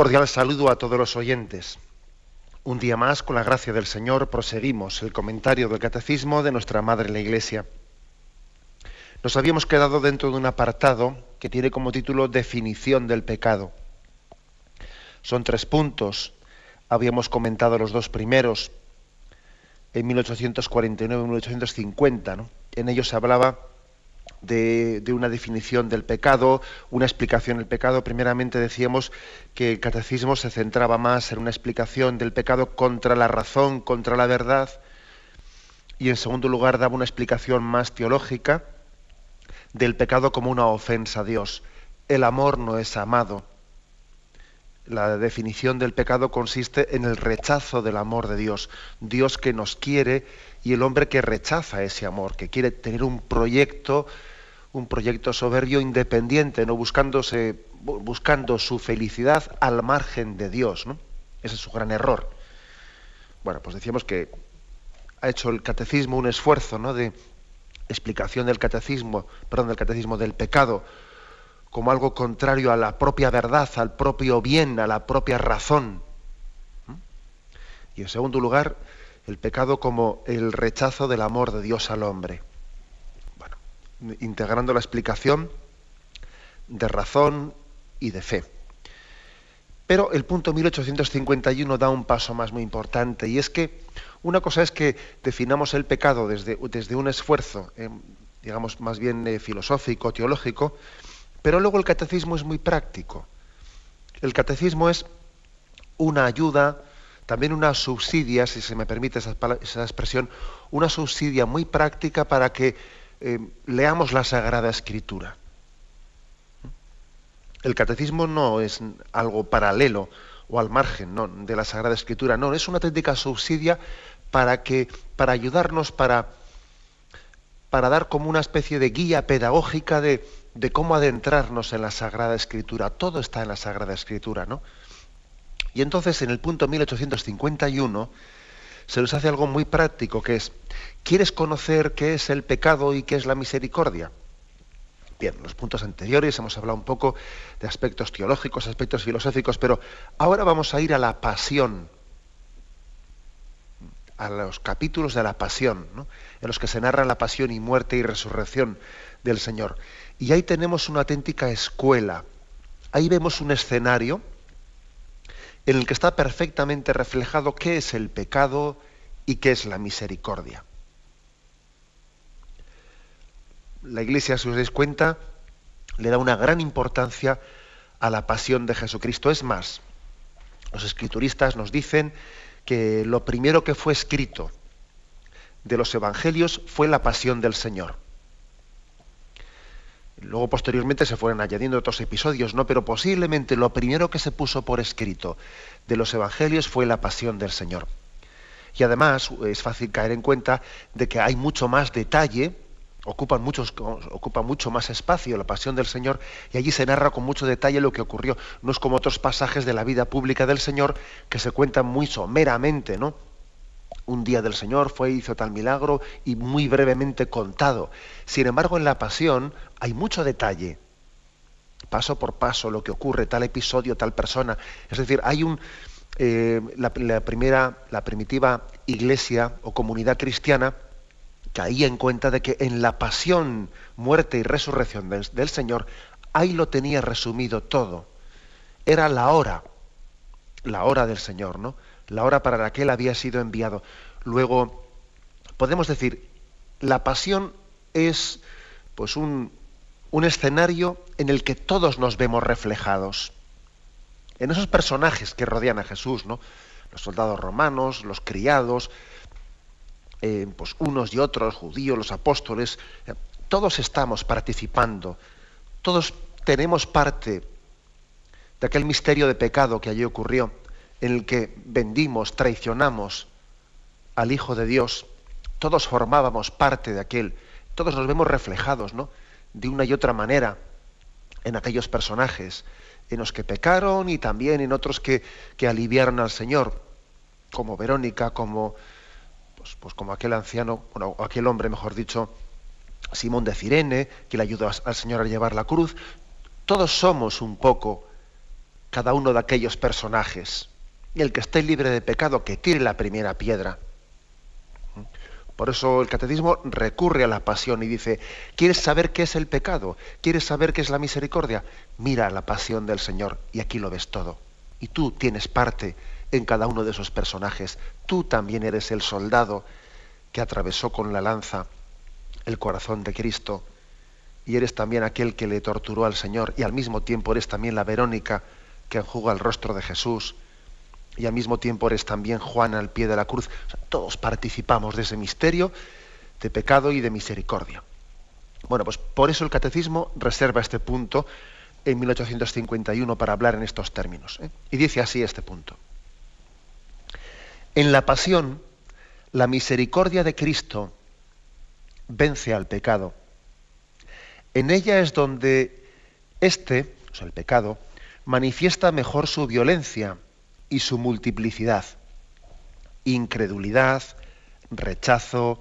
Cordial saludo a todos los oyentes. Un día más, con la gracia del Señor, proseguimos el comentario del Catecismo de nuestra Madre la Iglesia. Nos habíamos quedado dentro de un apartado que tiene como título Definición del pecado. Son tres puntos. Habíamos comentado los dos primeros en 1849 y 1850. En ellos se hablaba de, una definición del pecado, una explicación del pecado. Primeramente decíamos que el catecismo se centraba más en una explicación del pecado contra la razón, contra la verdad, y en segundo lugar daba una explicación más teológica del pecado como una ofensa a Dios. El amor no es amado. La definición del pecado consiste en el rechazo del amor de Dios. Dios que nos quiere y el hombre que rechaza ese amor, que quiere tener un proyecto un proyecto soberbio independiente, no buscándose, buscando su felicidad al margen de Dios. ¿no? Ese es su gran error. Bueno, pues decíamos que ha hecho el catecismo un esfuerzo ¿no? de explicación del catecismo, perdón, del catecismo del pecado como algo contrario a la propia verdad, al propio bien, a la propia razón. Y en segundo lugar, el pecado como el rechazo del amor de Dios al hombre integrando la explicación de razón y de fe. Pero el punto 1851 da un paso más muy importante y es que una cosa es que definamos el pecado desde, desde un esfuerzo, eh, digamos más bien eh, filosófico, teológico, pero luego el catecismo es muy práctico. El catecismo es una ayuda, también una subsidia, si se me permite esa, esa expresión, una subsidia muy práctica para que eh, leamos la Sagrada Escritura. El catecismo no es algo paralelo o al margen de la Sagrada Escritura, no, es una auténtica subsidia para, que, para ayudarnos, para, para dar como una especie de guía pedagógica de, de cómo adentrarnos en la Sagrada Escritura. Todo está en la Sagrada Escritura, ¿no? Y entonces en el punto 1851 se nos hace algo muy práctico, que es, ¿quieres conocer qué es el pecado y qué es la misericordia? Bien, en los puntos anteriores hemos hablado un poco de aspectos teológicos, aspectos filosóficos, pero ahora vamos a ir a la pasión, a los capítulos de la pasión, en los que se narra la pasión y muerte y resurrección del Señor. Y ahí tenemos una auténtica escuela. Ahí vemos un escenario en el que está perfectamente reflejado qué es el pecado y qué es la misericordia. La Iglesia, si os dais cuenta, le da una gran importancia a la pasión de Jesucristo. Es más, los escrituristas nos dicen que lo primero que fue escrito de los evangelios fue la pasión del Señor. Luego posteriormente se fueron añadiendo otros episodios, ¿no? Pero posiblemente lo primero que se puso por escrito de los evangelios fue la pasión del Señor. Y además es fácil caer en cuenta de que hay mucho más detalle, ocupa mucho más espacio la pasión del Señor y allí se narra con mucho detalle lo que ocurrió. No es como otros pasajes de la vida pública del Señor que se cuentan muy someramente, ¿no? Un día del Señor fue, hizo tal milagro y muy brevemente contado. Sin embargo, en la pasión hay mucho detalle, paso por paso, lo que ocurre, tal episodio, tal persona. Es decir, hay un, eh, la, primera, la primitiva iglesia o comunidad cristiana caía en cuenta de que en la pasión, muerte y resurrección del Señor, ahí lo tenía resumido todo. Era la hora, la hora del Señor, ¿no? La hora para la que él había sido enviado. Luego, podemos decir, la pasión es pues un, un escenario en el que todos nos vemos reflejados. En esos personajes que rodean a Jesús, ¿no? Los soldados romanos, los criados, eh, pues unos y otros, judíos, los apóstoles, eh, todos estamos participando, todos tenemos parte de aquel misterio de pecado que allí ocurrió, en el que vendimos, traicionamos al Hijo de Dios, todos formábamos parte de aquel, todos nos vemos reflejados, ¿no? De una y otra manera en aquellos personajes, en los que pecaron y también en otros que, que aliviaron al Señor, como Verónica, como, pues, pues como aquel anciano, bueno, aquel hombre, mejor dicho, Simón de Cirene, que le ayudó al Señor a llevar la cruz. Todos somos un poco cada uno de aquellos personajes. Y el que esté libre de pecado, que tire la primera piedra. Por eso el catecismo recurre a la pasión y dice, ¿quieres saber qué es el pecado? ¿Quieres saber qué es la misericordia? Mira la pasión del Señor y aquí lo ves todo. Y tú tienes parte en cada uno de esos personajes. Tú también eres el soldado que atravesó con la lanza el corazón de Cristo y eres también aquel que le torturó al Señor y al mismo tiempo eres también la Verónica que enjuga el rostro de Jesús y al mismo tiempo eres también Juan al pie de la cruz. todos participamos de ese misterio de pecado y de misericordia. Bueno, pues por eso el catecismo reserva este punto en 1851 para hablar en estos términos. ¿eh? Y dice así este punto. En la pasión, la misericordia de Cristo vence al pecado. En ella es donde éste, o sea, el pecado, manifiesta mejor su violencia y su multiplicidad. Incredulidad, rechazo,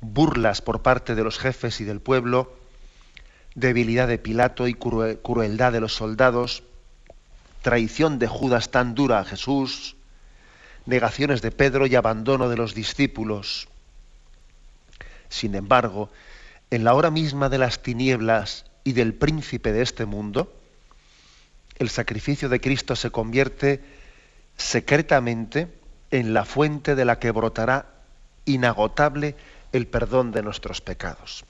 burlas por parte de los jefes y del pueblo, debilidad de Pilato y crueldad de los soldados, traición de Judas tan dura a Jesús, negaciones de Pedro y abandono de los discípulos. Sin embargo, en la hora misma de las tinieblas y del príncipe de este mundo, el sacrificio de Cristo se convierte secretamente en la fuente de la que brotará inagotable el perdón de nuestros pecados.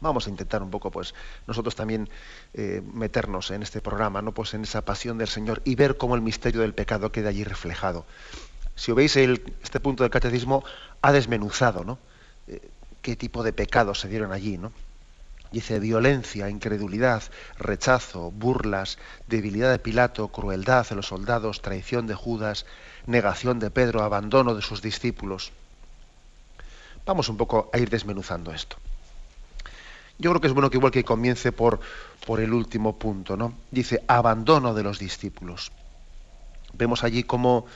Vamos a intentar un poco, pues, nosotros también eh, meternos en este programa, ¿no? Pues en esa pasión del Señor y ver cómo el misterio del pecado queda allí reflejado. Si veis este punto del catecismo, ha desmenuzado, ¿no? Eh, qué tipo de pecados se dieron allí, ¿no? Dice violencia, incredulidad, rechazo, burlas, debilidad de Pilato, crueldad de los soldados, traición de Judas, negación de Pedro, abandono de sus discípulos. Vamos un poco a ir desmenuzando esto. Yo creo que es bueno que igual que comience por, por el último punto, ¿no? Dice abandono de los discípulos. Vemos allí cómo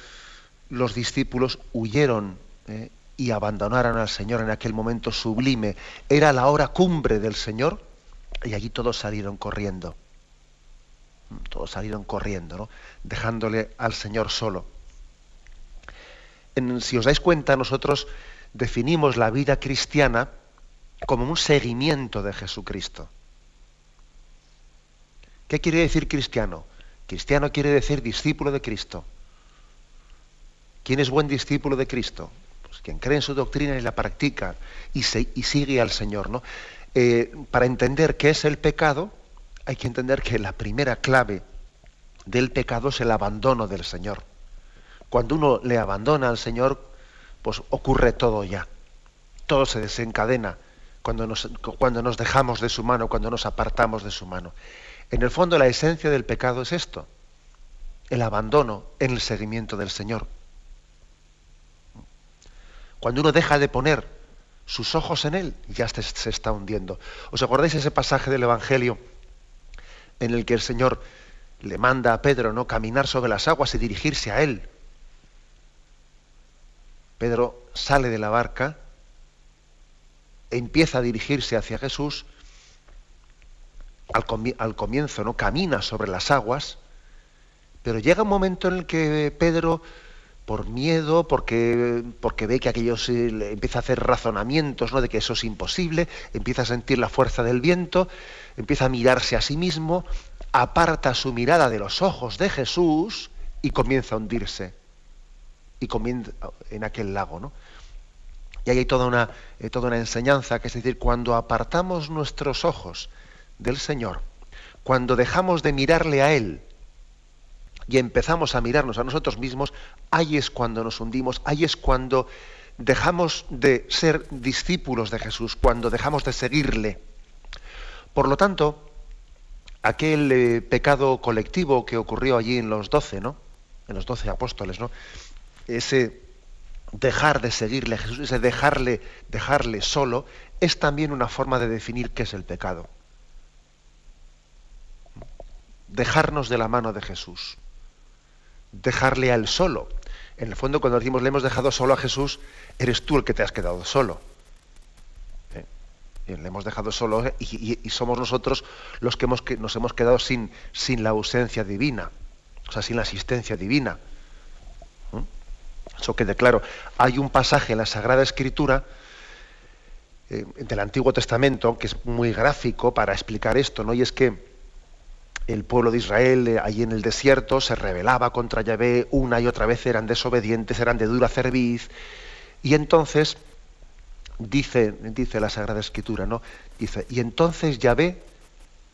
los discípulos huyeron ¿eh? Y abandonaron al Señor en aquel momento sublime. Era la hora cumbre del Señor y allí todos salieron corriendo. Todos salieron corriendo, ¿no? dejándole al Señor solo. si os dais cuenta, nosotros definimos la vida cristiana como un seguimiento de Jesucristo. ¿Qué quiere decir cristiano? Cristiano quiere decir discípulo de Cristo. ¿Quién es buen discípulo de Cristo? Pues quien cree en su doctrina y la practica y, sigue al Señor. ¿no? Eh, para entender qué es el pecado, hay que entender que la primera clave del pecado es el abandono del Señor. Cuando uno le abandona al Señor, pues ocurre todo ya. Todo se desencadena cuando nos, cuando nos dejamos de su mano, cuando nos apartamos de su mano. En el fondo la esencia del pecado es esto, el abandono en el seguimiento del Señor. Cuando uno deja de poner sus ojos en Él, ya se, está hundiendo. ¿Os acordáis ese pasaje del Evangelio en el que el Señor le manda a Pedro no caminar sobre las aguas y dirigirse a Él? Pedro sale de la barca, empieza a dirigirse hacia Jesús, al, al, comienzo no camina sobre las aguas, pero llega un momento en el que Pedro por miedo, porque, porque ve que aquello se, empieza a hacer razonamientos ¿no? de que eso es imposible, empieza a sentir la fuerza del viento, empieza a mirarse a sí mismo, aparta su mirada de los ojos de Jesús y comienza a hundirse. Y comienza en aquel lago. ¿no? Y ahí hay toda una, eh, toda una enseñanza, que es decir, cuando apartamos nuestros ojos del Señor, cuando dejamos de mirarle a Él, y empezamos a mirarnos a nosotros mismos, ahí es cuando nos hundimos, ahí es cuando dejamos de ser discípulos de Jesús, cuando dejamos de seguirle. Por lo tanto, aquel eh, pecado colectivo que ocurrió allí en los doce, ¿no? En los doce apóstoles, ¿no? Ese dejar de seguirle a Jesús, ese dejarle, dejarle solo, es también una forma de definir qué es el pecado. Dejarnos de la mano de Jesús. Dejarle a él solo. En el fondo, cuando decimos le hemos dejado solo a Jesús, eres tú el que te has quedado solo. ¿Eh? Le hemos dejado solo ¿eh? y, somos nosotros los que, hemos, que nos hemos quedado sin, sin la ausencia divina, o sea, sin la asistencia divina. Eso quede claro. Hay un pasaje en la Sagrada Escritura eh, del Antiguo Testamento que es muy gráfico para explicar esto, ¿no? Y es que el pueblo de Israel eh, allí en el desierto se rebelaba contra Yahvé una y otra vez, eran desobedientes, eran de dura cerviz, y entonces dice, dice la Sagrada Escritura, ¿no? Dice, y entonces Yahvé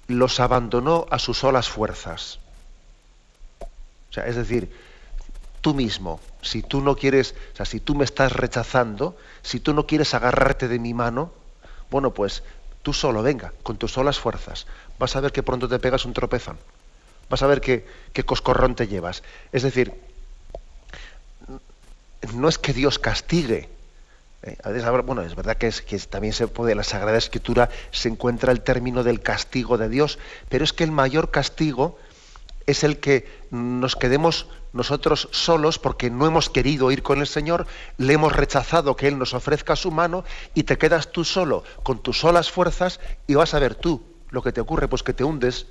los abandonó a sus solas fuerzas. O sea, es decir, tú mismo, si tú no quieres, o sea, si tú me estás rechazando, si tú no quieres agarrarte de mi mano, bueno, pues tú solo, venga, con tus solas fuerzas, vas a ver que pronto te pegas un tropezón, vas a ver qué, coscorrón te llevas. Es decir, no es que Dios castigue, ¿eh? bueno, es verdad que, es, que también se puede, en la Sagrada Escritura se encuentra el término del castigo de Dios, pero es que el mayor castigo es el que nos quedemos nosotros solos porque no hemos querido ir con el Señor, le hemos rechazado que Él nos ofrezca su mano y te quedas tú solo, con tus solas fuerzas y vas a ver tú lo que te ocurre, pues que te hundes.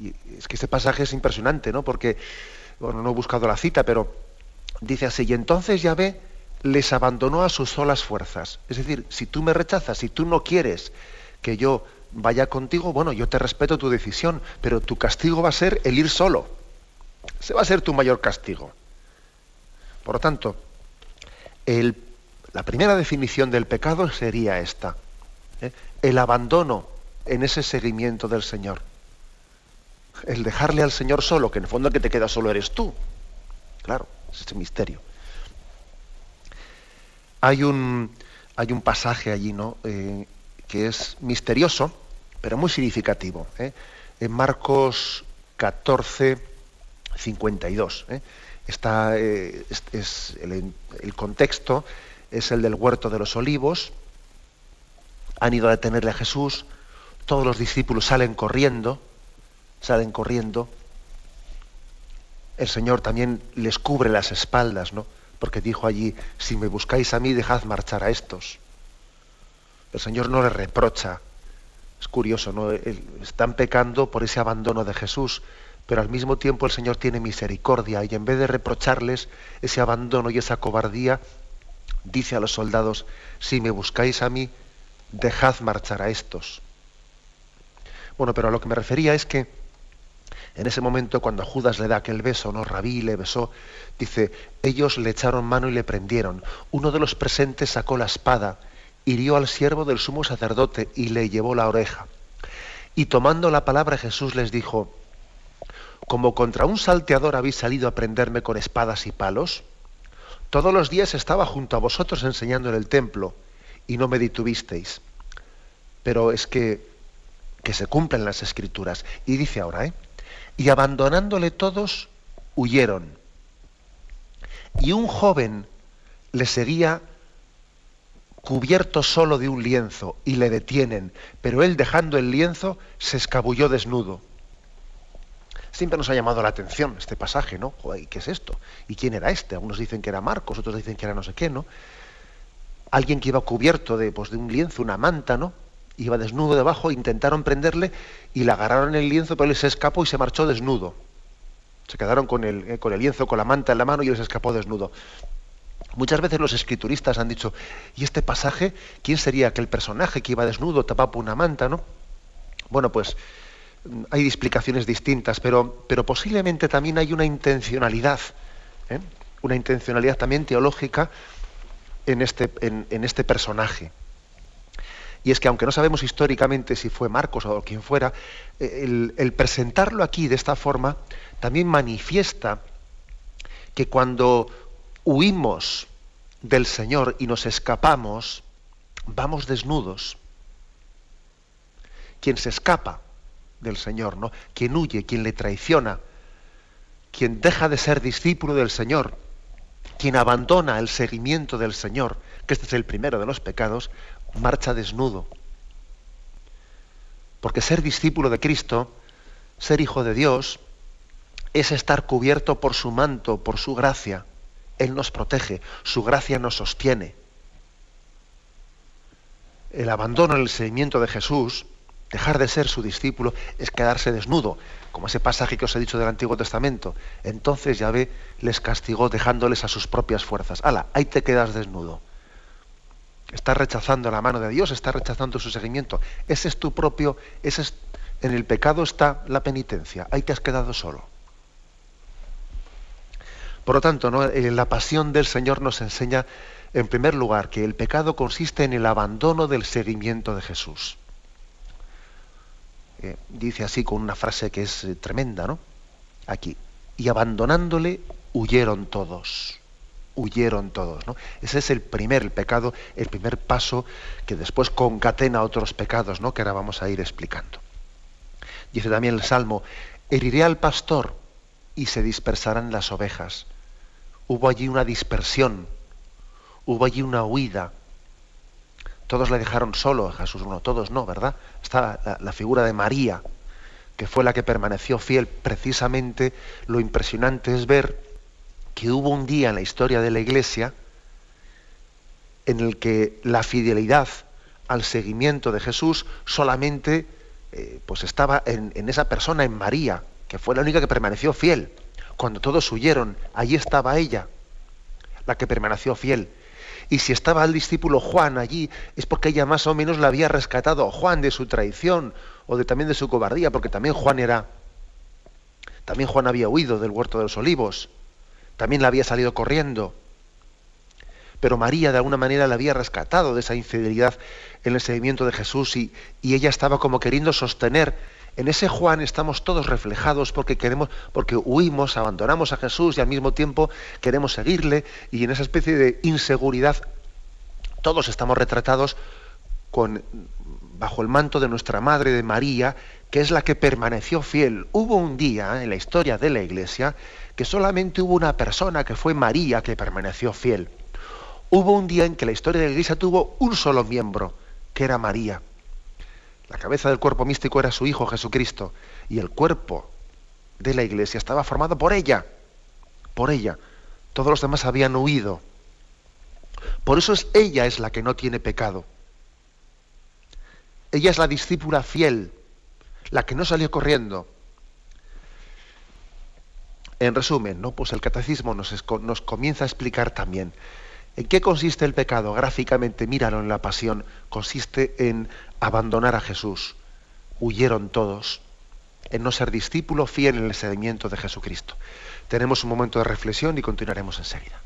Y es que este pasaje es impresionante, ¿no? Porque, bueno, no he buscado la cita, pero dice así, y entonces Yahvé les abandonó a sus solas fuerzas. Es decir, si tú me rechazas, si tú no quieres que yo vaya contigo, bueno, yo te respeto tu decisión, pero tu castigo va a ser el ir solo. Ese va a ser tu mayor castigo. Por lo tanto, la primera definición del pecado sería esta, ¿eh? El abandono en ese seguimiento del Señor. El dejarle al Señor solo, que en el fondo el que te queda solo eres tú. Claro, es ese misterio. Hay un, hay un pasaje allí, ¿no? Eh, que es misterioso, pero muy significativo. ¿eh? En Marcos 14, 52. ¿eh? Está, es, el, contexto es el del huerto de los olivos. Han ido a detenerle a Jesús. Todos los discípulos salen corriendo, salen corriendo. El Señor también les cubre las espaldas, ¿no? Porque dijo allí, si me buscáis a mí, dejad marchar a estos. El Señor no les reprocha es curioso, ¿no? Están pecando por ese abandono de Jesús, pero al mismo tiempo el Señor tiene misericordia y en vez de reprocharles ese abandono y esa cobardía, dice a los soldados, si me buscáis a mí, dejad marchar a estos. Bueno, pero a lo que me refería es que en ese momento cuando Judas le da aquel beso, ¿no? Rabí le besó, dice, ellos le echaron mano y le prendieron. Uno de los presentes sacó la espada hirió al siervo del sumo sacerdote y le llevó la oreja. Y tomando la palabra Jesús les dijo, como contra un salteador habéis salido a prenderme con espadas y palos, todos los días estaba junto a vosotros enseñando en el templo y no me detuvisteis. Pero es que, que se cumplen las escrituras. Y dice ahora, ¿eh? Y abandonándole todos, huyeron. Y un joven le seguía cubierto solo de un lienzo, y le detienen, pero él dejando el lienzo se escabulló desnudo. Siempre nos ha llamado la atención este pasaje, ¿no? ¿Qué es esto? ¿Y quién era este? Algunos dicen que era Marcos, otros dicen que era no sé qué, ¿no? Alguien que iba cubierto de, pues, de un lienzo, una manta, ¿no? Iba desnudo debajo, intentaron prenderle y le agarraron el lienzo, pero él se escapó y se marchó desnudo. Se quedaron con el, eh, con el lienzo, con la manta en la mano y él se escapó desnudo. Muchas veces los escrituristas han dicho, ¿y este pasaje? ¿Quién sería aquel personaje que iba desnudo, tapado por una manta, no? Bueno, pues mm, hay explicaciones distintas, pero, pero posiblemente también hay una intencionalidad, ¿eh? una intencionalidad también teológica en este, en, este personaje. Y es que aunque no sabemos históricamente si fue Marcos o quien fuera, eh, el, presentarlo aquí de esta forma también manifiesta que cuando huimos del Señor y nos escapamos, vamos desnudos. Quien se escapa del Señor, ¿no? Quien huye, quien le traiciona, quien deja de ser discípulo del Señor, quien abandona el seguimiento del Señor, que este es el primero de los pecados, marcha desnudo. Porque ser discípulo de Cristo, ser hijo de Dios, es estar cubierto por su manto, por su gracia. Él nos protege, su gracia nos sostiene. El abandono en el seguimiento de Jesús, dejar de ser su discípulo, es quedarse desnudo, como ese pasaje que os he dicho del Antiguo Testamento. Entonces Yahvé les castigó dejándoles a sus propias fuerzas. ¡Hala! Ahí te quedas desnudo. Estás rechazando la mano de Dios, estás rechazando su seguimiento. Ese es tu propio, ese es, en el pecado está la penitencia. Ahí te has quedado solo. Por lo tanto, ¿no? Eh, la pasión del Señor nos enseña, en primer lugar, que el pecado consiste en el abandono del seguimiento de Jesús. Dice así con una frase que es eh, tremenda, ¿no? Aquí. Y abandonándole, huyeron todos. Huyeron todos, ¿no? Ese es el primer pecado, el primer paso que después concatena otros pecados, ¿no? Que ahora vamos a ir explicando. Dice también el Salmo, heriré al pastor y se dispersarán las ovejas hubo allí una dispersión, hubo allí una huida. Todos le dejaron solo a Jesús, no, todos no, ¿verdad? Está la, figura de María, que fue la que permaneció fiel. Precisamente lo impresionante es ver que hubo un día en la historia de la Iglesia en el que la fidelidad al seguimiento de Jesús solamente eh, pues estaba en, en esa persona, en María, que fue la única que permaneció fiel. Cuando todos huyeron, allí estaba ella, la que permaneció fiel. Y si estaba el discípulo Juan allí, es porque ella más o menos la había rescatado a Juan de su traición o de, también de su cobardía, porque también Juan era, también Juan había huido del huerto de los olivos, también la había salido corriendo. Pero María de alguna manera la había rescatado de esa infidelidad en el seguimiento de Jesús y, y ella estaba como queriendo sostener en ese Juan estamos todos reflejados porque queremos, porque huimos, abandonamos a Jesús y al mismo tiempo queremos seguirle y en esa especie de inseguridad todos estamos retratados con, bajo el manto de nuestra Madre de María, que es la que permaneció fiel. Hubo un día en la historia de la Iglesia que solamente hubo una persona que fue María que permaneció fiel. Hubo un día en que la historia de la Iglesia tuvo un solo miembro, que era María. La cabeza del cuerpo místico era su Hijo Jesucristo y el cuerpo de la iglesia estaba formado por ella, por ella. Todos los demás habían huido. Por eso es ella es la que no tiene pecado. Ella es la discípula fiel, la que no salió corriendo. En resumen, ¿no? pues el catecismo nos, nos comienza a explicar también ¿En qué consiste el pecado? Gráficamente, míralo en la pasión. Consiste en abandonar a Jesús. Huyeron todos. En no ser discípulo fiel en el seguimiento de Jesucristo. Tenemos un momento de reflexión y continuaremos enseguida.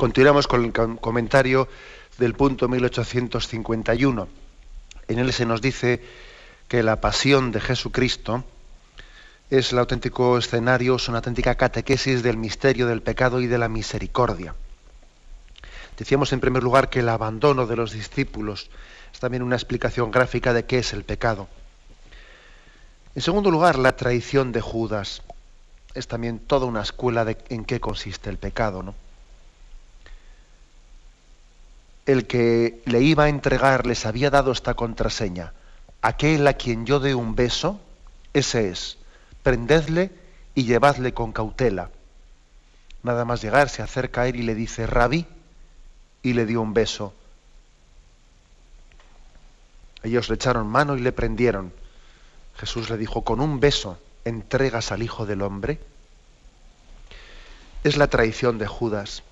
Continuamos con el comentario del punto 1851. En él se nos dice que la pasión de Jesucristo es el auténtico escenario, es una auténtica catequesis del misterio del pecado y de la misericordia. Decíamos en primer lugar que el abandono de los discípulos es también una explicación gráfica de qué es el pecado. En segundo lugar, la traición de Judas es también toda una escuela de en qué consiste el pecado, ¿no? El que le iba a entregar les había dado esta contraseña. Aquel a quien yo dé un beso, ese es. Prendedle y llevadle con cautela. Nada más llegar, se acerca a él y le dice, Rabí, y le dio un beso. Ellos le echaron mano y le prendieron. Jesús le dijo, con un beso entregas al Hijo del Hombre. Es la traición de Judas.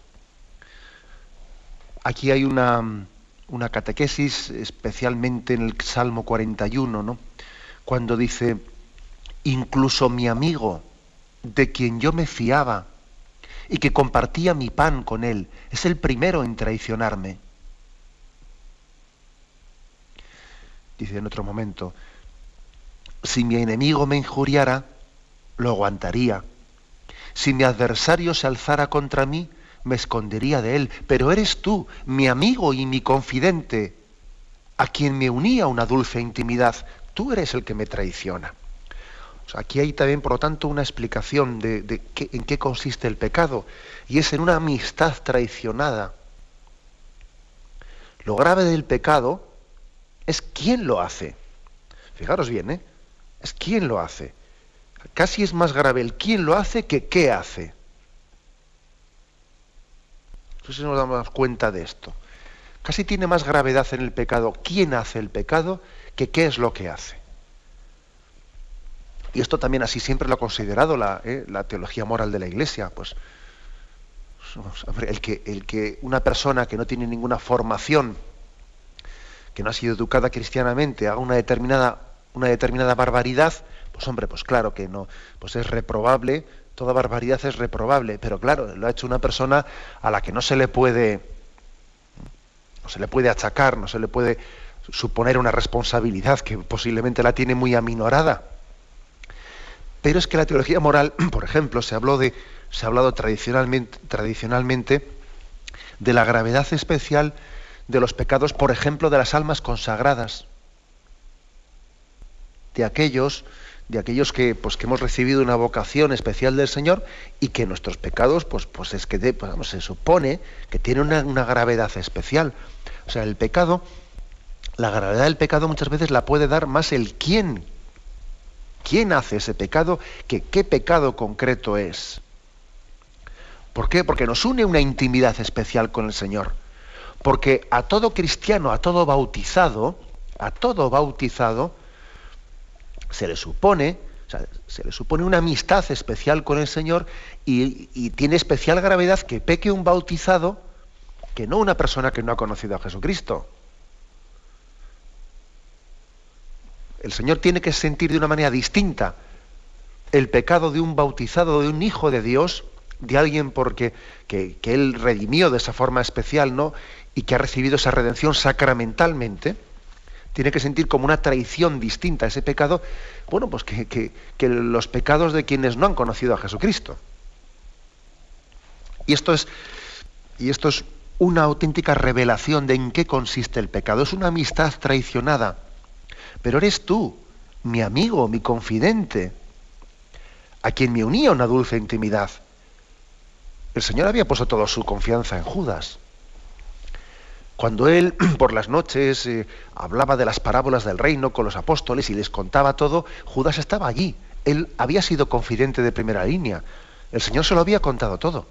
Aquí hay una, una catequesis, especialmente en el Salmo 41, ¿no? cuando dice, incluso mi amigo, de quien yo me fiaba, y que compartía mi pan con él. Es el primero en traicionarme. Dice en otro momento, si mi enemigo me injuriara, lo aguantaría. Si mi adversario se alzara contra mí, me escondería de él. Pero eres tú, mi amigo y mi confidente, a quien me unía una dulce intimidad. Tú eres el que me traiciona aquí hay también, por lo tanto, una explicación de, en qué consiste el pecado, y es en una amistad traicionada. Lo grave del pecado es quién lo hace. Fijaros bien, ¿eh? Es quién lo hace. Casi es más grave el quién lo hace que qué hace. No sé si nos damos cuenta de esto. Casi tiene más gravedad en el pecado quién hace el pecado que qué es lo que hace. Y esto también así siempre lo ha considerado la, eh, teología moral de la Iglesia. Pues, el que, el que una persona que no tiene ninguna formación, que no ha sido educada cristianamente, haga una determinada, una determinada barbaridad, pues hombre, pues claro que no, pues es reprobable, toda barbaridad es reprobable, pero claro, lo ha hecho una persona a la que no se le puede, no se le puede achacar, no se le puede suponer una responsabilidad que posiblemente la tiene muy aminorada. Pero es que la teología moral, por ejemplo, se habló de, se ha hablado tradicionalmente, tradicionalmente de la gravedad especial de los pecados, por ejemplo, de las almas consagradas, de aquellos, de aquellos que, pues, que hemos recibido una vocación especial del Señor y que nuestros pecados, pues, pues es que pues, se supone que tienen una, una gravedad especial. O sea, el pecado, la gravedad del pecado muchas veces la puede dar más el quién quién hace ese pecado, que qué pecado concreto es. ¿Por qué? Porque nos une una intimidad especial con el Señor. Porque a todo cristiano, a todo bautizado, a todo bautizado, se le supone, se le supone una amistad especial con el Señor y, y tiene especial gravedad que peque un bautizado que no una persona que no ha conocido a Jesucristo. El Señor tiene que sentir de una manera distinta el pecado de un bautizado, de un hijo de Dios, de alguien porque que, Él redimió de esa forma especial, ¿no? Y que ha recibido esa redención sacramentalmente, tiene que sentir como una traición distinta a ese pecado, bueno, pues que, que, los pecados de quienes no han conocido a Jesucristo. Y esto es, y esto es una auténtica revelación de en qué consiste el pecado. Es una amistad traicionada pero eres tú, mi amigo, mi confidente, a quien me unía una dulce intimidad. El Señor había puesto toda su confianza en Judas. Cuando él por las noches eh, hablaba de las parábolas del reino con los apóstoles y les contaba todo, Judas estaba allí. Él había sido confidente de primera línea. El Señor se lo había contado todo.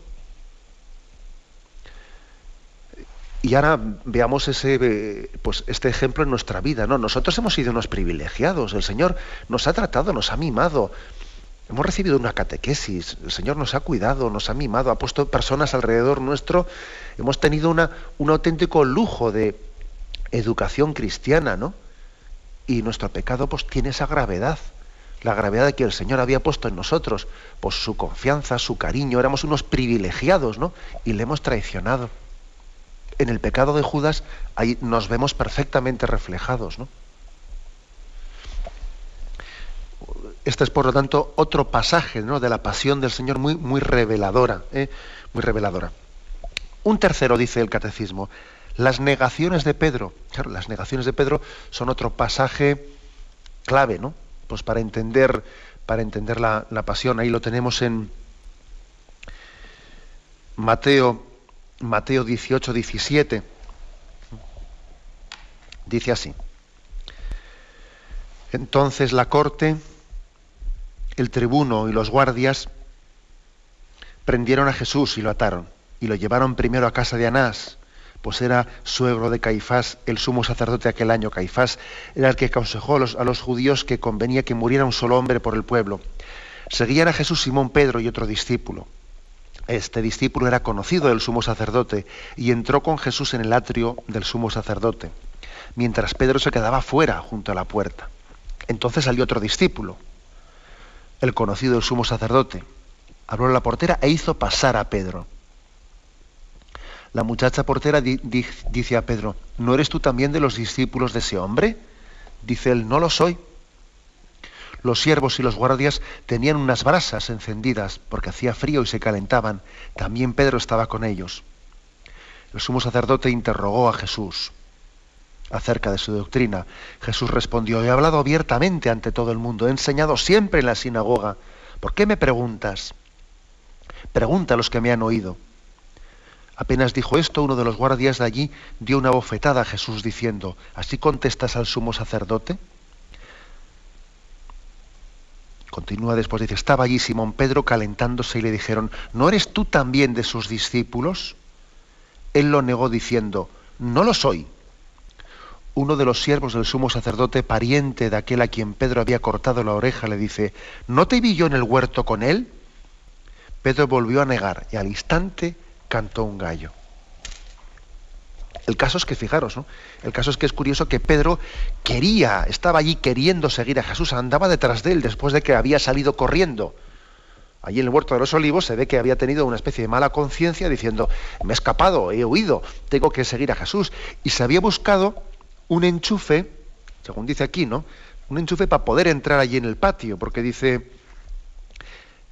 Y ahora veamos ese, eh, pues este ejemplo en nuestra vida. ¿no? Nosotros hemos sido unos privilegiados. El Señor nos ha tratado, nos ha mimado. Hemos recibido una catequesis. El Señor nos ha cuidado, nos ha mimado, ha puesto personas alrededor nuestro. Hemos tenido un auténtico lujo de educación cristiana, ¿no? Y nuestro pecado pues tiene esa gravedad. la gravedad que el Señor había puesto en nosotros, pues su confianza, su cariño, éramos unos privilegiados, ¿no? Y le hemos traicionado. En el pecado de Judas ahí nos vemos perfectamente reflejados, ¿no? Este es, por lo tanto, otro pasaje ¿no? de la pasión del Señor muy, muy reveladora, ¿eh? muy reveladora. Un tercero dice el catecismo, las negaciones de Pedro. Claro, las negaciones de Pedro son otro pasaje clave, ¿no? Pues para entender, para entender la, la pasión. Ahí lo tenemos en Mateo, Mateo 18, 17. Dice así. Entonces la corte el tribuno y los guardias prendieron a Jesús y lo ataron y lo llevaron primero a casa de Anás, pues era suegro de Caifás, el sumo sacerdote aquel año. Caifás era el que aconsejó a los, a los judíos que convenía que muriera un solo hombre por el pueblo. Seguían a Jesús Simón Pedro y otro discípulo. Este discípulo era conocido del sumo sacerdote y entró con Jesús en el atrio del sumo sacerdote, mientras Pedro se quedaba fuera junto a la puerta. Entonces salió otro discípulo, el conocido del sumo sacerdote, abrió la portera e hizo pasar a Pedro. La muchacha portera dice a Pedro, ¿no eres tú también de los discípulos de ese hombre? Dice él, no lo soy. Los siervos y los guardias tenían unas brasas encendidas porque hacía frío y se calentaban. También Pedro estaba con ellos. El sumo sacerdote interrogó a Jesús acerca de su doctrina. Jesús respondió, he hablado abiertamente ante todo el mundo, he enseñado siempre en la sinagoga. ¿Por qué me preguntas? Pregunta a los que me han oído. Apenas dijo esto, uno de los guardias de allí dio una bofetada a Jesús diciendo, ¿así contestas al sumo sacerdote? Continúa después, dice, estaba allí Simón Pedro calentándose y le dijeron, ¿no eres tú también de sus discípulos? Él lo negó diciendo, no lo soy uno de los siervos del sumo sacerdote, pariente de aquel a quien Pedro había cortado la oreja, le dice, ¿no te vi yo en el huerto con él? Pedro volvió a negar y al instante cantó un gallo. El caso es que, fijaros, ¿no? El caso es que es curioso que Pedro quería, estaba allí queriendo seguir a Jesús, andaba detrás de él después de que había salido corriendo. Allí en el huerto de los olivos se ve que había tenido una especie de mala conciencia diciendo, me he escapado, he huido, tengo que seguir a Jesús. Y se había buscado un enchufe, según dice aquí, ¿no? Un enchufe para poder entrar allí en el patio, porque dice,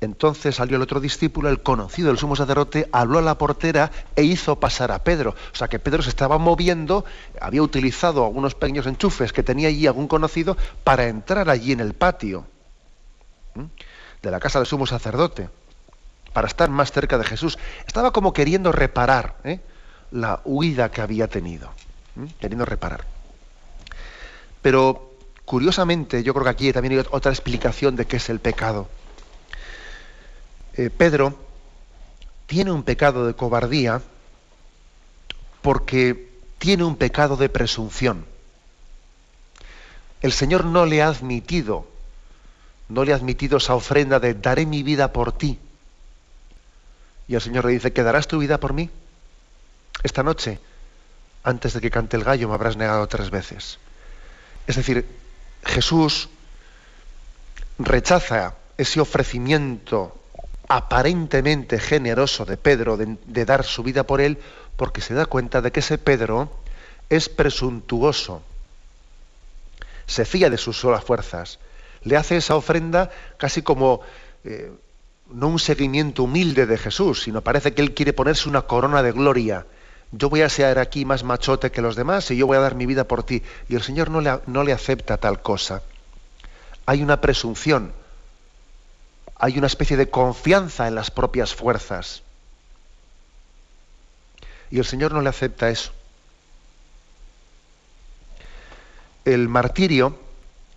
entonces salió el otro discípulo, el conocido del sumo sacerdote, habló a la portera e hizo pasar a Pedro. O sea que Pedro se estaba moviendo, había utilizado algunos pequeños enchufes que tenía allí algún conocido para entrar allí en el patio de la casa del sumo sacerdote, para estar más cerca de Jesús. Estaba como queriendo reparar ¿eh? la huida que había tenido, queriendo reparar. Pero curiosamente, yo creo que aquí también hay otra explicación de qué es el pecado. Eh, Pedro tiene un pecado de cobardía porque tiene un pecado de presunción. El Señor no le ha admitido, no le ha admitido esa ofrenda de daré mi vida por ti. Y el Señor le dice, ¿quedarás tu vida por mí? Esta noche, antes de que cante el gallo, me habrás negado tres veces. Es decir, Jesús rechaza ese ofrecimiento aparentemente generoso de Pedro de, dar su vida por él porque se da cuenta de que ese Pedro es presuntuoso, se fía de sus solas fuerzas, le hace esa ofrenda casi como eh, no un seguimiento humilde de Jesús, sino parece que él quiere ponerse una corona de gloria yo voy a ser aquí más machote que los demás y yo voy a dar mi vida por ti. Y el Señor no le, no le acepta tal cosa. Hay una presunción, hay una especie de confianza en las propias fuerzas. Y el Señor no le acepta eso. El martirio,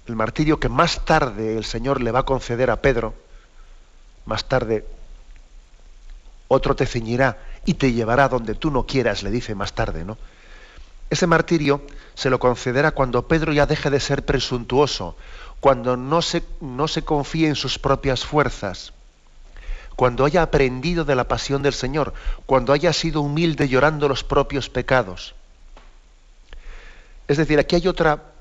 el martirio que más tarde el Señor le va a conceder a Pedro, más tarde otro te ceñirá y te llevará donde tú no quieras, le dice más tarde, ¿no? Ese martirio se lo concederá cuando Pedro ya deje de ser presuntuoso, cuando no se, no se confíe en sus propias fuerzas, cuando haya aprendido de la pasión del Señor, cuando haya sido humilde llorando los propios pecados. Es decir, aquí hay otra,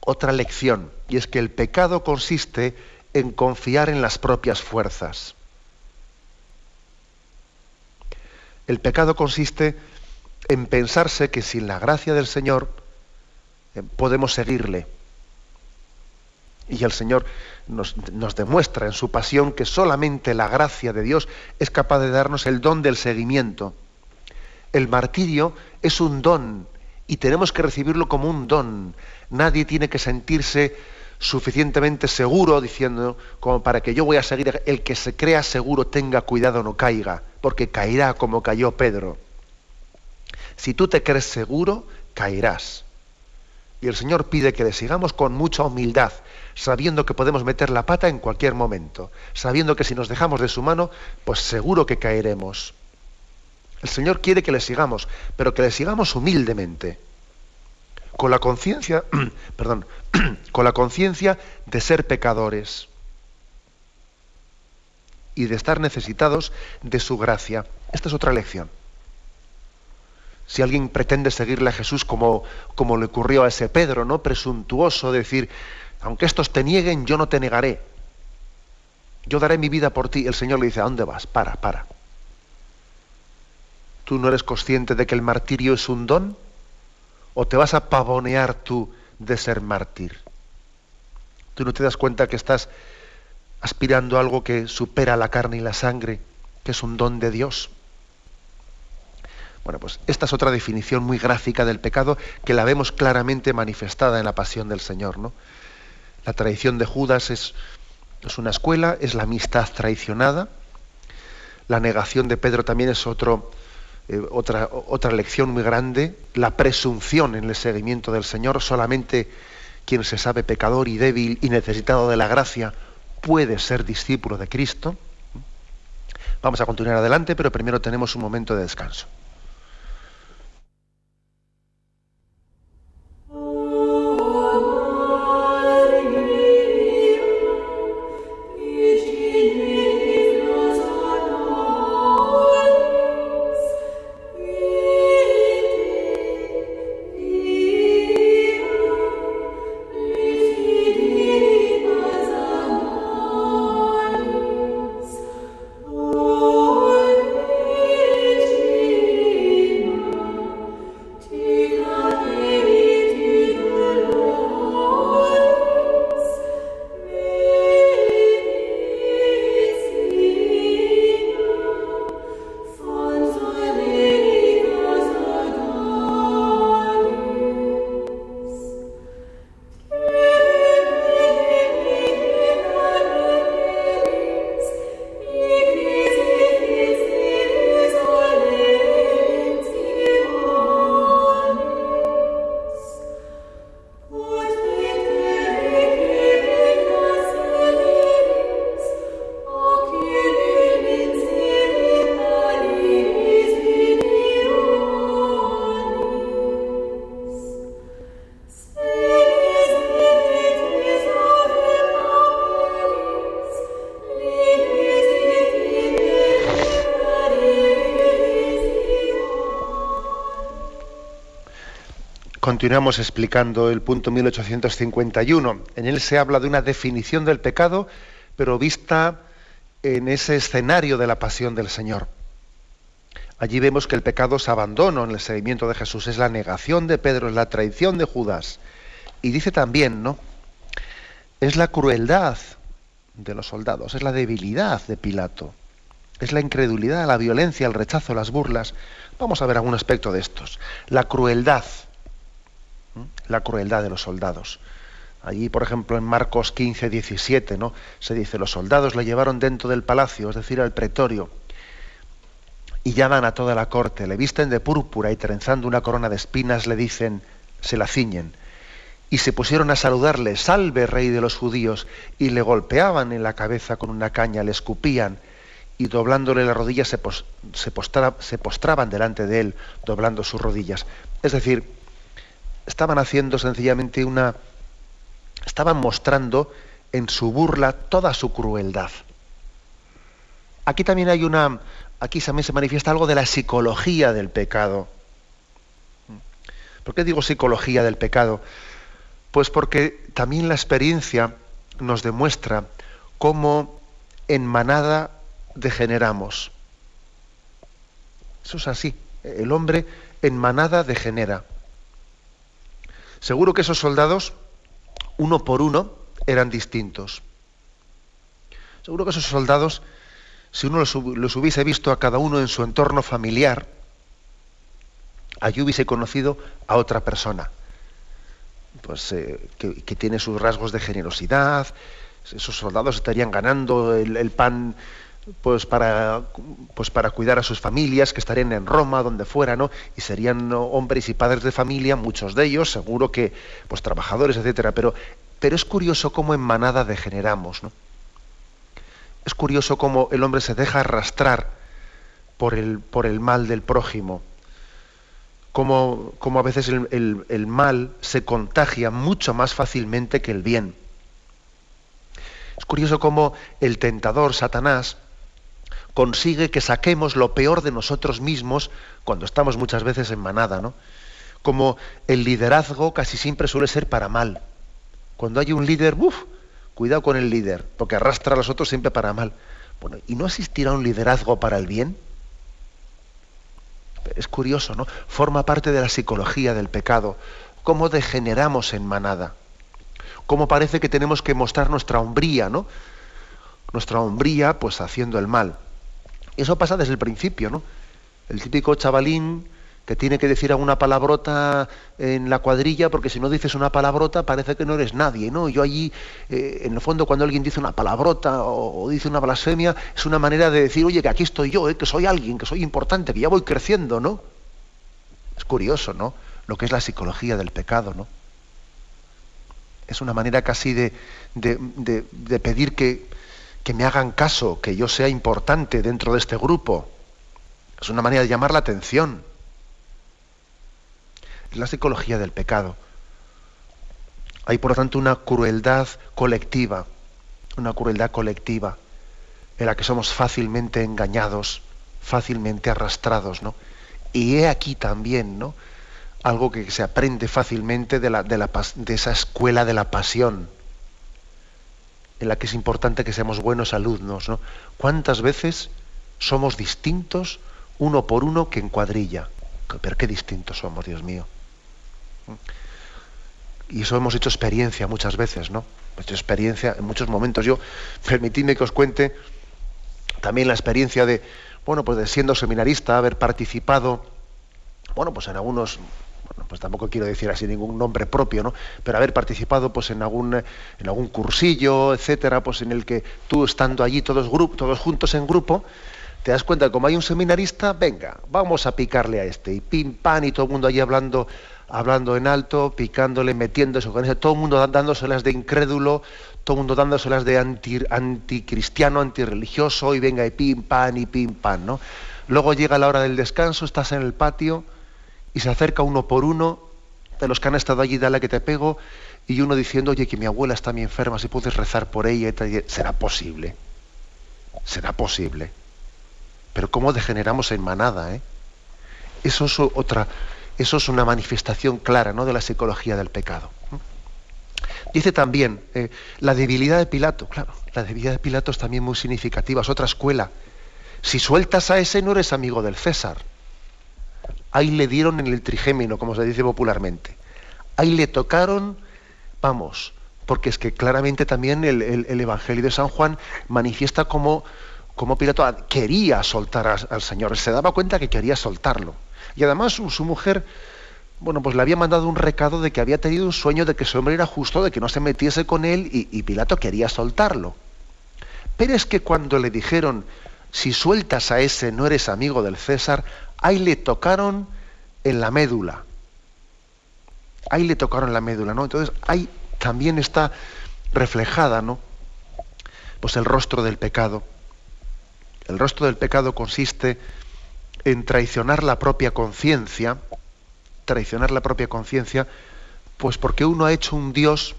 otra lección, y es que el pecado consiste en confiar en las propias fuerzas. El pecado consiste en pensarse que sin la gracia del Señor eh, podemos seguirle. Y el Señor nos, nos, demuestra en su pasión que solamente la gracia de Dios es capaz de darnos el don del seguimiento. El martirio es un don y tenemos que recibirlo como un don. Nadie tiene que sentirse suficientemente seguro diciendo como para que yo voy a seguir el que se crea seguro tenga cuidado no caiga, porque caerá como cayó Pedro. Si tú te crees seguro, caerás. Y el Señor pide que le sigamos con mucha humildad, sabiendo que podemos meter la pata en cualquier momento, sabiendo que si nos dejamos de su mano, pues seguro que caeremos. El Señor quiere que le sigamos, pero que le sigamos humildemente, con la conciencia, perdón, con la conciencia de ser pecadores y de estar necesitados de su gracia. Esta es otra lección. Si alguien pretende seguirle a Jesús como, como le ocurrió a ese Pedro, ¿no? Presuntuoso, decir, aunque estos te nieguen, yo no te negaré. Yo daré mi vida por ti. El Señor le dice, ¿a dónde vas? Para, para. ¿Tú no eres consciente de que el martirio es un don? ¿O te vas a pavonear tú de ser mártir? ¿Tú no te das cuenta que estás aspirando a algo que supera la carne y la sangre, que es un don de Dios? Bueno, pues esta es otra definición muy gráfica del pecado que la vemos claramente manifestada en la pasión del Señor. ¿no? La traición de Judas es, es una escuela, es la amistad traicionada. La negación de Pedro también es otro, eh, otra, otra lección muy grande, la presunción en el seguimiento del Señor. Solamente quien se sabe pecador y débil y necesitado de la gracia puede ser discípulo de Cristo. Vamos a continuar adelante, pero primero tenemos un momento de descanso. Continuamos explicando el punto 1851. En él se habla de una definición del pecado, pero vista en ese escenario de la pasión del Señor. Allí vemos que el pecado es abandono en el seguimiento de Jesús, es la negación de Pedro, es la traición de Judas. Y dice también, ¿no? Es la crueldad de los soldados, es la debilidad de Pilato, es la incredulidad, la violencia, el rechazo, las burlas. Vamos a ver algún aspecto de estos. La crueldad la crueldad de los soldados. Allí, por ejemplo, en Marcos 15, 17, ¿no? se dice, los soldados le llevaron dentro del palacio, es decir, al pretorio, y llaman a toda la corte, le visten de púrpura y trenzando una corona de espinas le dicen, se la ciñen, y se pusieron a saludarle, salve rey de los judíos, y le golpeaban en la cabeza con una caña, le escupían, y doblándole las rodillas se, se postraban delante de él, doblando sus rodillas. Es decir, estaban haciendo sencillamente una... estaban mostrando en su burla toda su crueldad. Aquí también hay una... aquí también se manifiesta algo de la psicología del pecado. ¿Por qué digo psicología del pecado? Pues porque también la experiencia nos demuestra cómo en manada degeneramos. Eso es así. El hombre en manada degenera. Seguro que esos soldados, uno por uno, eran distintos. Seguro que esos soldados, si uno los, hubiese visto a cada uno en su entorno familiar, allí hubiese conocido a otra persona, pues eh, que, tiene sus rasgos de generosidad. Esos soldados estarían ganando el pan pues para, pues para cuidar a sus familias, que estarían en Roma, donde fuera, ¿no? Y serían hombres y padres de familia, muchos de ellos, seguro que, pues trabajadores, etcétera. Pero, pero es curioso cómo en manada degeneramos, ¿no? Es curioso cómo el hombre se deja arrastrar por el, por el mal del prójimo, cómo, a veces el, el mal se contagia mucho más fácilmente que el bien. Es curioso cómo el tentador, Satanás, consigue que saquemos lo peor de nosotros mismos cuando estamos muchas veces en manada, ¿no? Como el liderazgo casi siempre suele ser para mal. Cuando hay un líder, uff, cuidado con el líder, porque arrastra a los otros siempre para mal. Bueno, ¿y no existirá un liderazgo para el bien? Es curioso, ¿no? Forma parte de la psicología del pecado. Cómo degeneramos en manada. Cómo parece que tenemos que mostrar nuestra hombría, ¿no? Nuestra hombría, pues haciendo el mal. Eso pasa desde el principio, ¿no? El típico chavalín que tiene que decir alguna palabrota en la cuadrilla, porque si no dices una palabrota parece que no eres nadie, ¿no? Yo allí, eh, en el fondo, cuando alguien dice una palabrota o, dice una blasfemia, es una manera de decir, oye, que aquí estoy yo, ¿eh? que soy alguien, que soy importante, que ya voy creciendo, ¿no? Es curioso, ¿no? Lo que es la psicología del pecado, ¿no? Es una manera casi de, de pedir que, que me hagan caso, que yo sea importante dentro de este grupo. Es una manera de llamar la atención. Es la psicología del pecado. Hay por lo tanto una crueldad colectiva, una crueldad colectiva en la que somos fácilmente engañados, fácilmente arrastrados, ¿no? Y he aquí también, ¿no? Algo que se aprende fácilmente de, la, de, esa escuela de la pasión en la que es importante que seamos buenos alumnos. ¿no? ¿Cuántas veces somos distintos uno por uno que en cuadrilla? Pero qué distintos somos, Dios mío. Y eso hemos hecho experiencia muchas veces, ¿no? Hemos hecho experiencia en muchos momentos. Yo, permitidme que os cuente también la experiencia de, bueno, pues de siendo seminarista, haber participado, bueno, pues en algunos pues tampoco quiero decir así ningún nombre propio, ¿no? Pero haber participado pues en algún en algún cursillo, etcétera, pues en el que tú estando allí todos todos juntos en grupo, te das cuenta como hay un seminarista, venga, vamos a picarle a este y pim pam y todo el mundo allí hablando hablando en alto, picándole, metiéndose con ese, todo el mundo dándoselas de incrédulo, todo el mundo dándoselas de anti, anticristiano, antirreligioso, y venga, y pim, pam, y pim, pam, ¿no? Luego llega la hora del descanso, estás en el patio, y se acerca uno por uno de los que han estado allí, dale que te pego, y uno diciendo, oye, que mi abuela está muy enferma, si puedes rezar por ella, será posible, será posible. Pero ¿cómo degeneramos en manada? Eh? Eso, es otra, eso es una manifestación clara ¿no? de la psicología del pecado. Dice también eh, la debilidad de Pilato, claro, la debilidad de Pilato es también muy significativa, es otra escuela. Si sueltas a ese no eres amigo del César ahí le dieron en el trigémino, como se dice popularmente. Ahí le tocaron, vamos, porque es que claramente también el, Evangelio de San Juan manifiesta como, como Pilato quería soltar al Señor, se daba cuenta que quería soltarlo. Y además su, mujer, bueno, pues le había mandado un recado de que había tenido un sueño de que su hombre era justo, de que no se metiese con él y, y Pilato quería soltarlo. Pero es que cuando le dijeron, si sueltas a ese no eres amigo del César, ahí le tocaron en la médula. Ahí le tocaron la médula, ¿no? Entonces ahí también está reflejada, ¿no? Pues el rostro del pecado. El rostro del pecado consiste en traicionar la propia conciencia, traicionar la propia conciencia, pues porque uno ha hecho un Dios,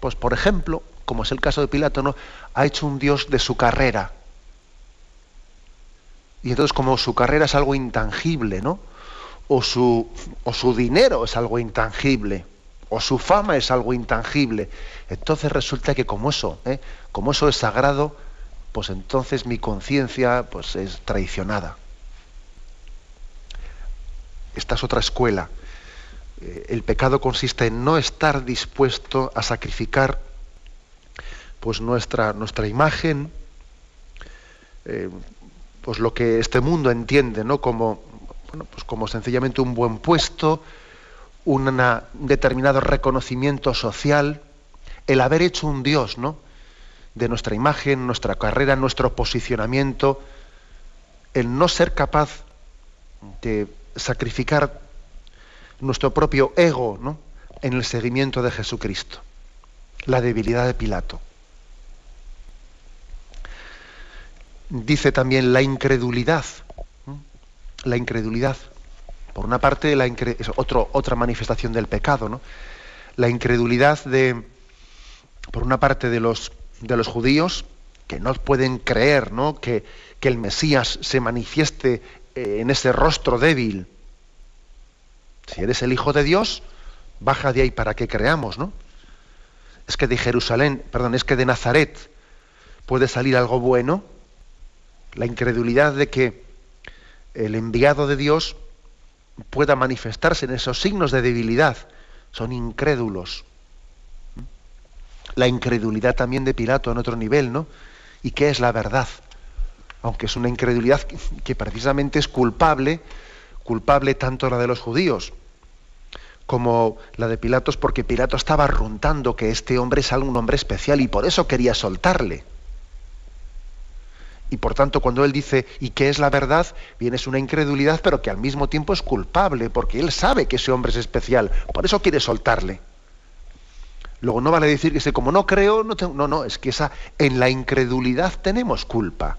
pues por ejemplo, como es el caso de Pilato, ¿no? ha hecho un Dios de su carrera, y entonces como su carrera es algo intangible, ¿no? O su, o su dinero es algo intangible, o su fama es algo intangible. Entonces resulta que como eso, ¿eh? como eso es sagrado, pues entonces mi conciencia pues es traicionada. Esta es otra escuela. Eh, el pecado consiste en no estar dispuesto a sacrificar pues nuestra, nuestra imagen, eh, pues lo que este mundo entiende, ¿no? Como, pues como sencillamente un buen puesto, un determinado reconocimiento social, el haber hecho un Dios, ¿no? De nuestra imagen, nuestra carrera, nuestro posicionamiento, el no ser capaz de sacrificar nuestro propio ego ¿no? en el seguimiento de Jesucristo. La debilidad de Pilato. Dice también la incredulidad. La incredulidad. Por una parte, la es otra manifestación del pecado, ¿no? La incredulidad de, por una parte, de los, de los judíos, que no pueden creer ¿no? Que, que el Mesías se manifieste eh, en ese rostro débil. Si eres el Hijo de Dios, baja de ahí para que creamos, ¿no? Es que de Jerusalén, perdón, es que de Nazaret puede salir algo bueno. La incredulidad de que el enviado de Dios pueda manifestarse en esos signos de debilidad. Son incrédulos. La incredulidad también de Pilato en otro nivel, ¿no? ¿Y qué es la verdad? Aunque es una incredulidad que, precisamente es culpable, culpable tanto la de los judíos como la de Pilatos, porque Pilato estaba runtando que este hombre es un hombre especial y por eso quería soltarle. Y por tanto, cuando él dice, ¿y qué es la verdad? Viene es una incredulidad, pero que al mismo tiempo es culpable, porque él sabe que ese hombre es especial, por eso quiere soltarle. Luego no vale decir que como no creo, no, tengo, no, no, es que esa, en la incredulidad tenemos culpa.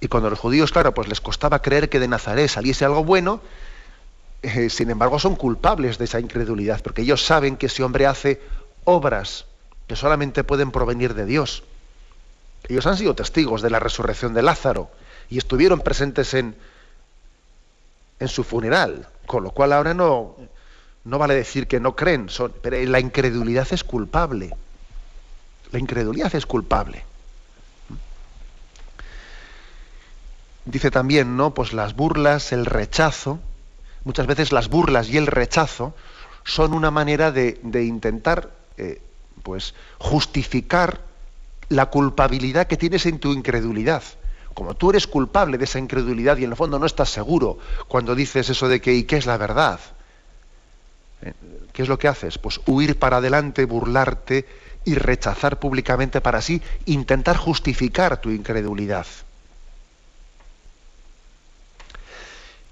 Y cuando a los judíos, claro, pues les costaba creer que de Nazaret saliese algo bueno, eh, sin embargo son culpables de esa incredulidad, porque ellos saben que ese hombre hace obras que solamente pueden provenir de Dios. Ellos han sido testigos de la resurrección de Lázaro y estuvieron presentes en, en su funeral, con lo cual ahora no, no vale decir que no creen, pero la incredulidad es culpable. La incredulidad es culpable. Dice también, ¿no? Pues las burlas, el rechazo, muchas veces las burlas y el rechazo son una manera de, intentar eh, pues, justificar la culpabilidad que tienes en tu incredulidad. Como tú eres culpable de esa incredulidad y en el fondo no estás seguro cuando dices eso de que ¿y qué es la verdad? ¿Eh? ¿Qué es lo que haces? Pues huir para adelante, burlarte y rechazar públicamente para así intentar justificar tu incredulidad.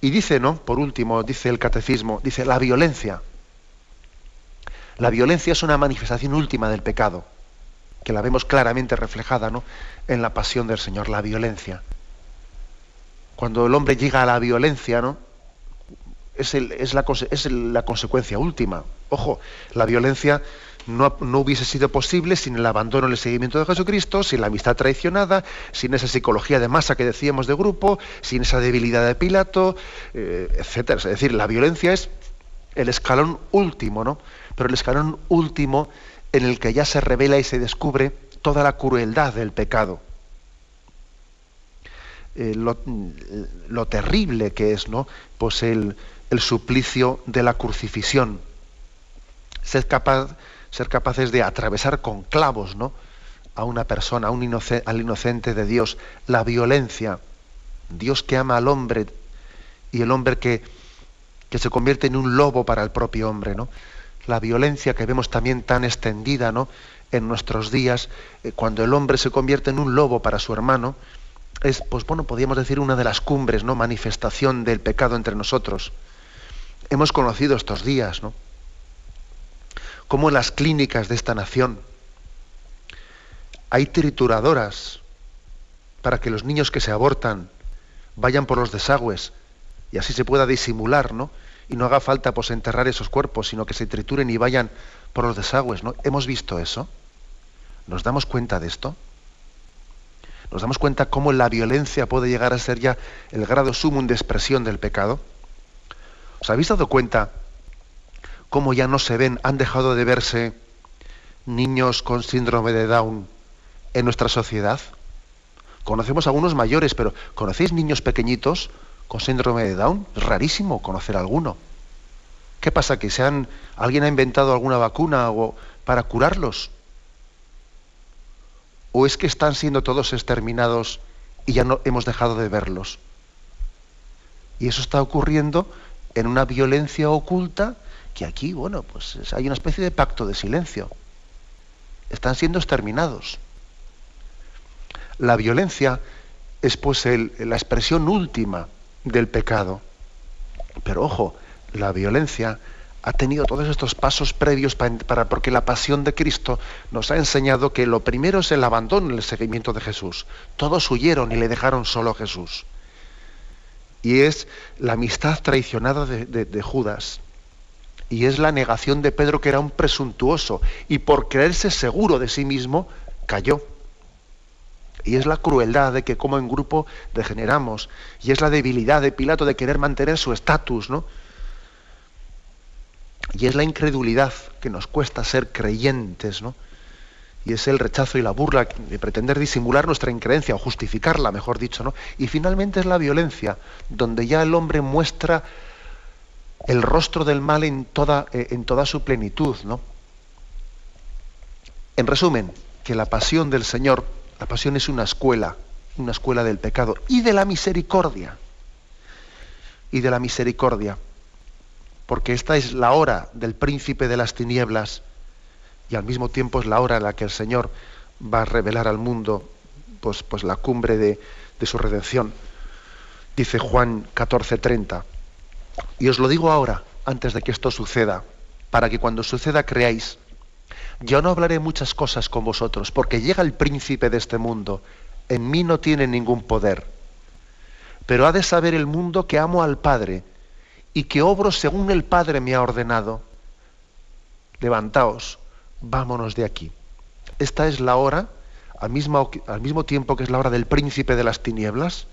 Y dice, ¿no? Por último, dice el catecismo, dice la violencia. La violencia es una manifestación última del pecado que la vemos claramente reflejada ¿no? en la pasión del Señor, la violencia. Cuando el hombre llega a la violencia, ¿no? es, es, la, es la, consecuencia última. Ojo, la violencia no, no, hubiese sido posible sin el abandono en el seguimiento de Jesucristo, sin la amistad traicionada, sin esa psicología de masa que decíamos de grupo, sin esa debilidad de Pilato, eh, etcétera. Es decir, la violencia es el escalón último, ¿no? Pero el escalón último en el que ya se revela y se descubre toda la crueldad del pecado. Eh, lo, terrible que es ¿no? pues el, suplicio de la crucifixión. Ser, capaz, ser capaces de atravesar con clavos ¿no? a una persona, a un al inocente de Dios. La violencia. Dios que ama al hombre y el hombre que, que se convierte en un lobo para el propio hombre. ¿no? La violencia que vemos también tan extendida ¿no? en nuestros días, eh, cuando el hombre se convierte en un lobo para su hermano, es, pues bueno, podríamos decir una de las cumbres, ¿no? Manifestación del pecado entre nosotros. Hemos conocido estos días, ¿no? Cómo en las clínicas de esta nación hay trituradoras para que los niños que se abortan vayan por los desagües y así se pueda disimular, ¿no? Y no haga falta pues enterrar esos cuerpos, sino que se trituren y vayan por los desagües. ¿no? ¿Hemos visto eso? ¿Nos damos cuenta de esto? ¿Nos damos cuenta cómo la violencia puede llegar a ser ya el grado sumum de expresión del pecado? ¿Os habéis dado cuenta cómo ya no se ven, han dejado de verse niños con síndrome de Down en nuestra sociedad. Conocemos algunos mayores, pero ¿conocéis niños pequeñitos con síndrome de Down? Es rarísimo conocer alguno. ¿Qué pasa? ¿Que se han, alguien ha inventado alguna vacuna para curarlos? ¿O es que están siendo todos exterminados y ya no hemos dejado de verlos? Y eso está ocurriendo en una violencia oculta que aquí, bueno, pues hay una especie de pacto de silencio. Están siendo exterminados. La violencia es pues la expresión última del pecado. Pero ojo, la violencia ha tenido todos estos pasos previos para, porque la pasión de Cristo nos ha enseñado que lo primero es el abandono el seguimiento de Jesús. Todos huyeron y le dejaron solo a Jesús. Y es la amistad traicionada de Judas y es la negación de Pedro que era un presuntuoso y por creerse seguro de sí mismo cayó. Y es la crueldad de que como en grupo degeneramos y es la debilidad de Pilato de querer mantener su estatus, ¿no? Y es la incredulidad que nos cuesta ser creyentes, ¿no? Y es el rechazo y la burla de pretender disimular nuestra increencia o justificarla, mejor dicho, ¿no? Y finalmente es la violencia, donde ya el hombre muestra el rostro del mal en toda, eh, en toda su plenitud, ¿no? En resumen, que la pasión del Señor, la pasión es una escuela, una escuela del pecado y de la misericordia. Y de la misericordia. Porque esta es la hora del príncipe de las tinieblas y al mismo tiempo es la hora en la que el Señor va a revelar al mundo pues, pues la cumbre de, de su redención. Dice Juan 14:30. Y os lo digo ahora, antes de que esto suceda, para que cuando suceda creáis. Yo no hablaré muchas cosas con vosotros, porque llega el príncipe de este mundo. En mí no tiene ningún poder. Pero ha de saber el mundo que amo al Padre y que obro según el Padre me ha ordenado. Levantaos, vámonos de aquí. Esta es la hora, al mismo, al mismo tiempo que es la hora del príncipe de las tinieblas,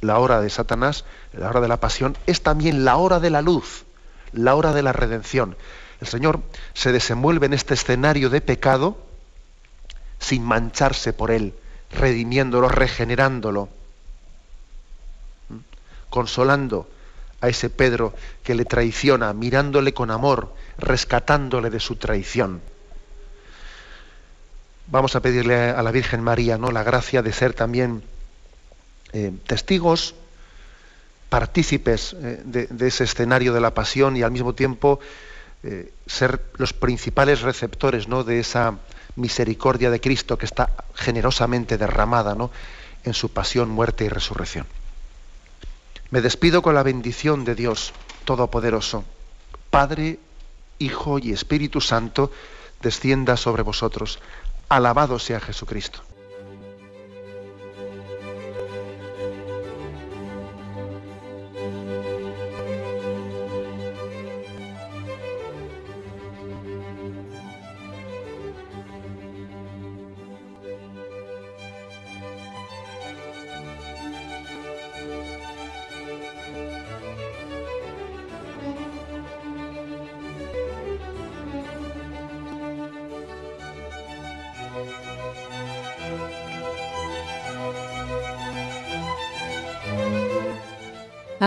la hora de Satanás, la hora de la pasión, es también la hora de la luz, la hora de la redención. El Señor se desenvuelve en este escenario de pecado sin mancharse por él, redimiéndolo, regenerándolo, consolando a ese Pedro que le traiciona, mirándole con amor, rescatándole de su traición. Vamos a pedirle a la Virgen María ¿no? la gracia de ser también eh, testigos, partícipes eh, de, ese escenario de la pasión y al mismo tiempo eh, ser los principales receptores ¿no? de esa misericordia de Cristo que está generosamente derramada ¿no? en su pasión, muerte y resurrección. Me despido con la bendición de Dios Todopoderoso, Padre, Hijo y Espíritu Santo, descienda sobre vosotros. Alabado sea Jesucristo.